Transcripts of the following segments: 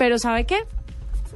pero ¿sabe qué?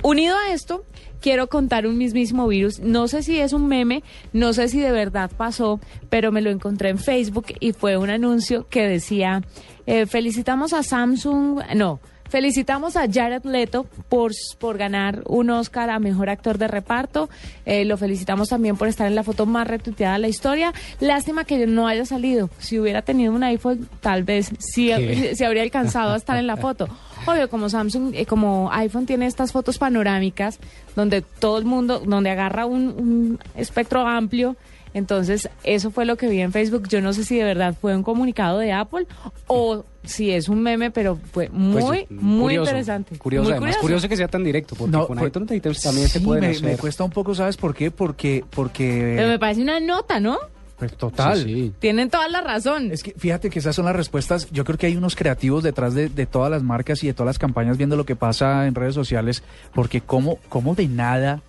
Unido a esto, quiero contar un mismísimo virus. No sé si es un meme, no sé si de verdad pasó, pero me lo encontré en Facebook y fue un anuncio que decía, eh, felicitamos a Samsung, no. Felicitamos a Jared Leto por, por ganar un Oscar a Mejor Actor de Reparto. Eh, lo felicitamos también por estar en la foto más retuiteada de la historia. Lástima que no haya salido. Si hubiera tenido un iPhone, tal vez sí se habría alcanzado a estar en la foto. Obvio, como Samsung, eh, como iPhone tiene estas fotos panorámicas, donde todo el mundo, donde agarra un, un espectro amplio. Entonces, eso fue lo que vi en Facebook. Yo no sé si de verdad fue un comunicado de Apple o si es un meme, pero fue muy, Pues, muy curioso, interesante. Curioso, Muy además, curioso que sea tan directo, porque No, con iTunes también se Sí, pueden me, hacer. me cuesta un poco, ¿sabes por qué? Porque, porque Pero me parece una nota, ¿no? Pues, total. Sí, sí. Tienen toda la razón. Es que fíjate que esas son las respuestas. Yo creo que hay unos creativos detrás de, de todas las marcas y de todas las campañas viendo lo que pasa en redes sociales, porque cómo, cómo de nada,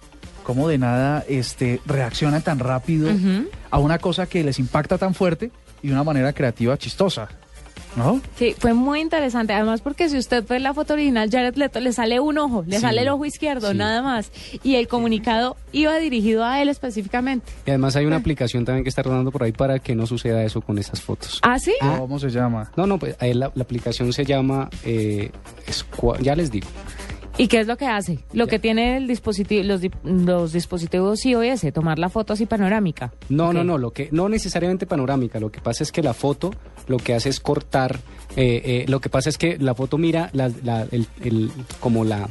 cómo de nada este, reaccionan tan rápido a una cosa que les impacta tan fuerte y de una manera creativa chistosa. ¿No? Sí, fue muy interesante. Además, porque si usted ve la foto original, Jared Leto le sale un ojo, le Sí, sale el ojo izquierdo, sí. nada más. Y el comunicado iba dirigido a él específicamente. Y además hay una aplicación también que está rodando por ahí para que no suceda eso con esas fotos. ¿Ah, sí? ¿Cómo se llama? No, no, pues ahí la, la aplicación se llama, eh, ya les digo. ¿Y qué es lo que hace? Lo que tiene el dispositivo, los, los dispositivos iOS, tomar la foto así panorámica. No, no, no, lo que no necesariamente panorámica. Lo que pasa es que la foto lo que hace es cortar. eh, eh, lo que pasa es que la foto mira la, la- el, el- como la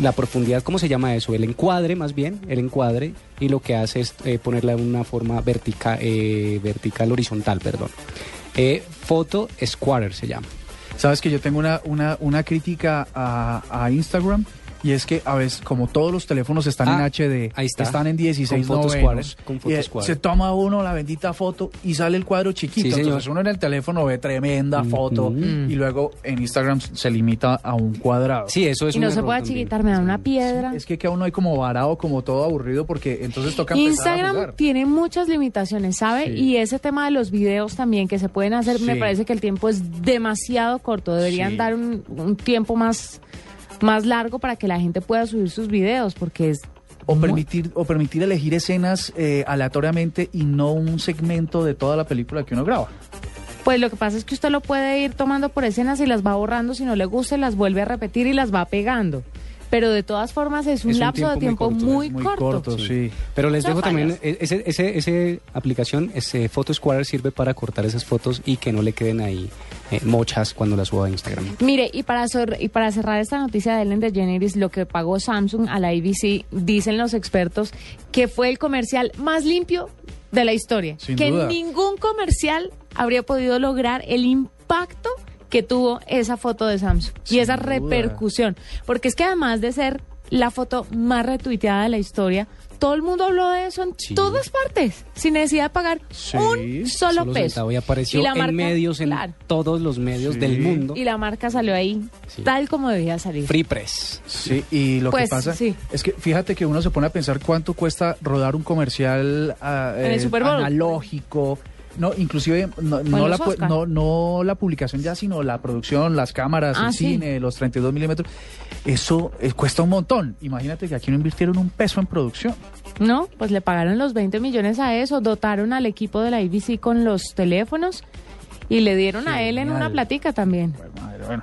la profundidad, ¿cómo se llama eso? El encuadre, más bien, el encuadre, y lo que hace es eh, ponerla en una forma vertical, vertical horizontal, perdón. Eh, foto Squatter se llama. Sabes que yo tengo una, una, una crítica a, a Instagram y es que a veces, como todos los teléfonos están Ah, en HD, ahí está. están en 16 Con fotos novenos, cuadros, con fotos se toma uno la bendita foto y sale el cuadro chiquito. Sí. Entonces uno en el teléfono ve tremenda foto Mm. y luego en Instagram se limita a un cuadrado. Sí, eso es y un no se puede también. chiquitar, me da una piedra. Es que queda uno ahí como varado, como todo aburrido, porque entonces toca empezar a Instagram jugar. tiene muchas limitaciones, ¿sabe? Sí. Y ese tema de los videos también que se pueden hacer, me parece que el tiempo es demasiado corto. Deberían Sí. dar un, un tiempo más, más largo para que la gente pueda subir sus videos, porque es... O permitir, o permitir elegir escenas eh, aleatoriamente y no un segmento de toda la película que uno graba. Pues lo que pasa es que usted lo puede ir tomando por escenas y las va borrando, si no le gusta, las vuelve a repetir y las va pegando. Pero de todas formas es un Es un lapso de tiempo muy corto, Muy corto. corto, sí. Pero les dejo también, fallas. e- ese, ese, ese aplicación, ese Photo Squatter sirve para cortar esas fotos y que no le queden ahí eh, mochas cuando las suba a Instagram. Mire, y para, sor- y para cerrar esta noticia de Ellen DeGeneres, lo que pagó Samsung a la ABC, dicen los expertos que fue el comercial más limpio de la historia. Sin que duda. ningún comercial habría podido lograr el impacto que tuvo esa foto de Samsung Sin y esa duda. repercusión. Porque es que además de ser la foto más retuiteada de la historia, todo el mundo habló de eso en Sí. todas partes, sin necesidad de pagar Sí, un solo, Solo peso. centavo y apareció la en marca- medios, en claro. todos los medios Sí. del mundo. Y la marca salió ahí Sí. tal como debía salir. Free Press. Sí, y lo Pues, que pasa sí. es que fíjate que uno se pone a pensar cuánto cuesta rodar un comercial ah, En el eh, Super Bowl. analógico. No, inclusive no, no la, Oscar. no, no la publicación ya, sino la producción, las cámaras, Ah, el sí. cine, los 32 milímetros. Eso eh, cuesta un montón. Imagínate que aquí no invirtieron un peso en producción. No, pues le pagaron los 20 millones a eso, dotaron al equipo de la ABC con los teléfonos y le dieron a él en una platica también. Pues, madre, bueno.